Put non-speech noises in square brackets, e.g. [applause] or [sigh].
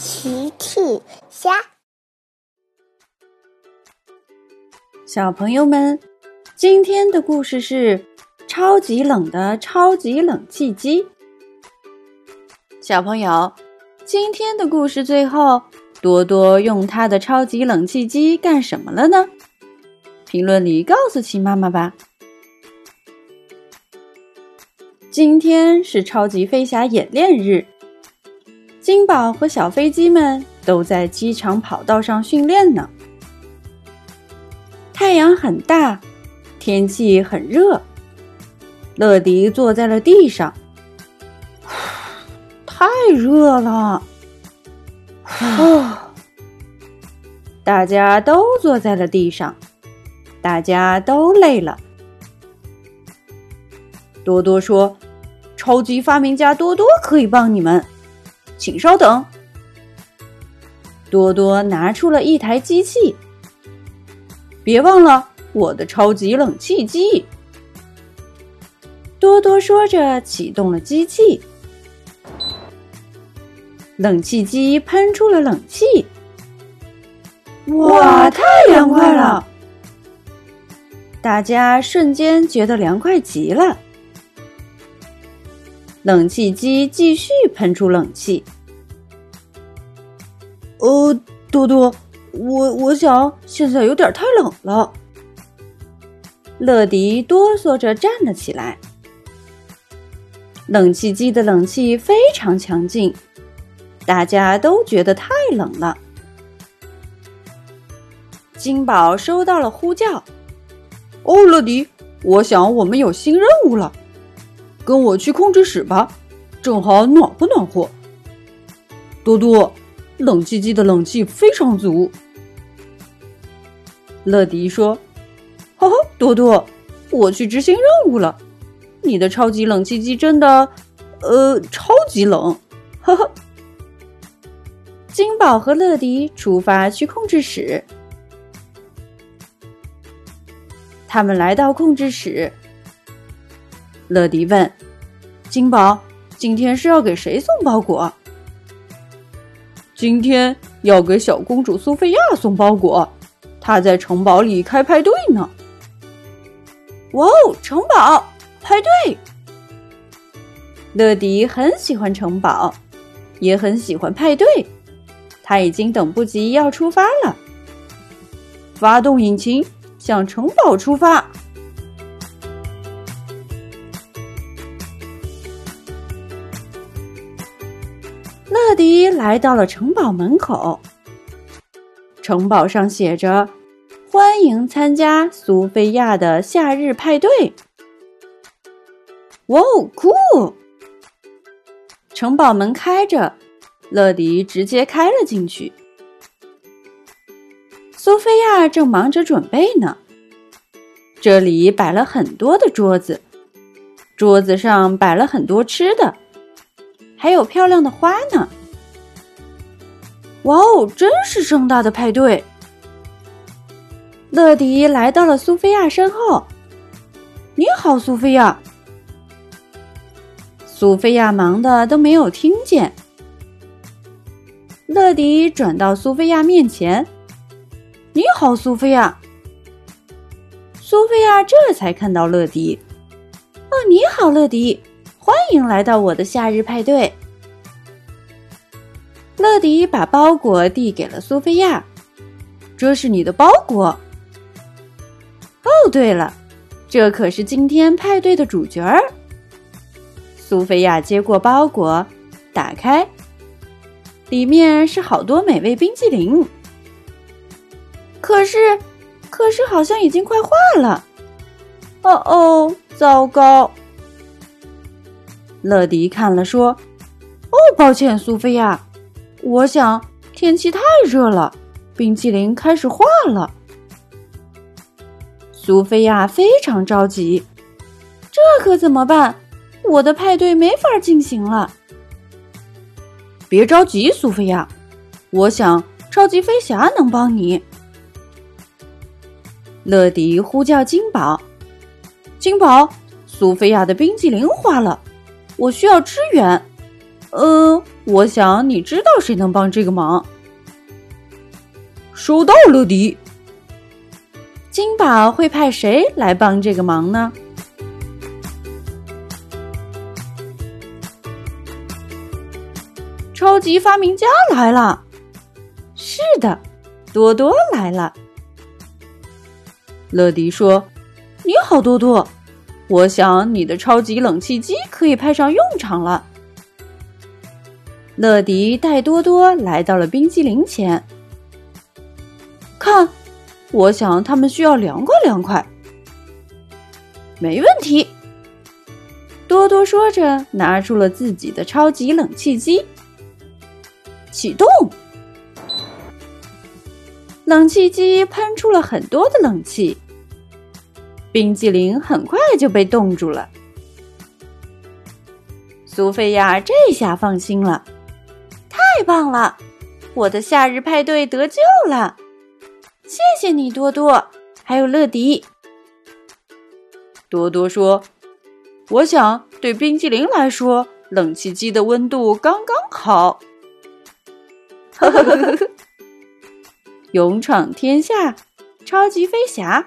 奇趣虾，小朋友们，今天的故事是超级冷的超级冷气机。小朋友，今天的故事最后，多多用他的超级冷气机干什么了呢？评论里告诉奇妈妈吧。今天是超级飞侠演练日，金宝和小飞机们都在机场跑道上训练呢。太阳很大，天气很热。乐迪坐在了地上，[sighs] 太热了。啊！[sighs] [sighs] 大家都坐在了地上，大家都累了。多多说：“超级发明家多多可以帮你们，请稍等。”多多拿出了一台机器，别忘了我的超级冷气机。多多说着，启动了机器，冷气机喷出了冷气。哇，太凉快了！大家瞬间觉得凉快极了。冷气机继续喷出冷气。呃，多多，我我想现在有点太冷了。乐迪哆嗦着站了起来。冷气机的冷气非常强劲，大家都觉得太冷了。金宝收到了呼叫。哦，乐迪，我想我们有新任务了。跟我去控制室吧，正好暖和暖和。多多，冷气机的冷气非常足。乐迪说：“哈哈，多多，我去执行任务了。你的超级冷气机真的，呃，超级冷。”哈哈。金宝和乐迪出发去控制室。他们来到控制室。乐迪问：“金宝，今天是要给谁送包裹？”“今天要给小公主苏菲亚送包裹，她在城堡里开派对呢。”“哇哦，城堡派对！”乐迪很喜欢城堡，也很喜欢派对，他已经等不及要出发了。发动引擎，向城堡出发！乐迪来到了城堡门口，城堡上写着：“欢迎参加苏菲亚的夏日派对。”哇哦，酷！城堡门开着，乐迪直接开了进去。苏菲亚正忙着准备呢，这里摆了很多的桌子，桌子上摆了很多吃的。还有漂亮的花呢！哇哦，真是盛大的派对！乐迪来到了苏菲亚身后。你好，苏菲亚。苏菲亚忙的都没有听见。乐迪转到苏菲亚面前。你好，苏菲亚。苏菲亚这才看到乐迪。哦，你好，乐迪。欢迎来到我的夏日派对。乐迪把包裹递给了苏菲亚，这是你的包裹。哦，对了，这可是今天派对的主角儿。苏菲亚接过包裹，打开，里面是好多美味冰激凌。可是，可是好像已经快化了。哦哦，糟糕！乐迪看了说：“哦，抱歉，苏菲亚，我想天气太热了，冰淇淋开始化了。”苏菲亚非常着急，这可怎么办？我的派对没法进行了。别着急，苏菲亚，我想超级飞侠能帮你。乐迪呼叫金宝：“金宝，苏菲亚的冰淇淋化了。”我需要支援，嗯，我想你知道谁能帮这个忙。收到，乐迪。金宝会派谁来帮这个忙呢？超级发明家来了。是的，多多来了。乐迪说：“你好，多多，我想你的超级冷气机可以派上用场了。”乐迪带多多来到了冰激凌前，看，我想他们需要凉快凉快。没问题，多多说着，拿出了自己的超级冷气机，启动。冷气机喷出了很多的冷气，冰激凌很快就被冻住了。苏菲亚这下放心了。太棒了！我的夏日派对得救了，谢谢你，多多，还有乐迪。多多说：“我想对冰激凌来说，冷气机的温度刚刚好。”呵呵呵呵呵，勇闯天下，超级飞侠，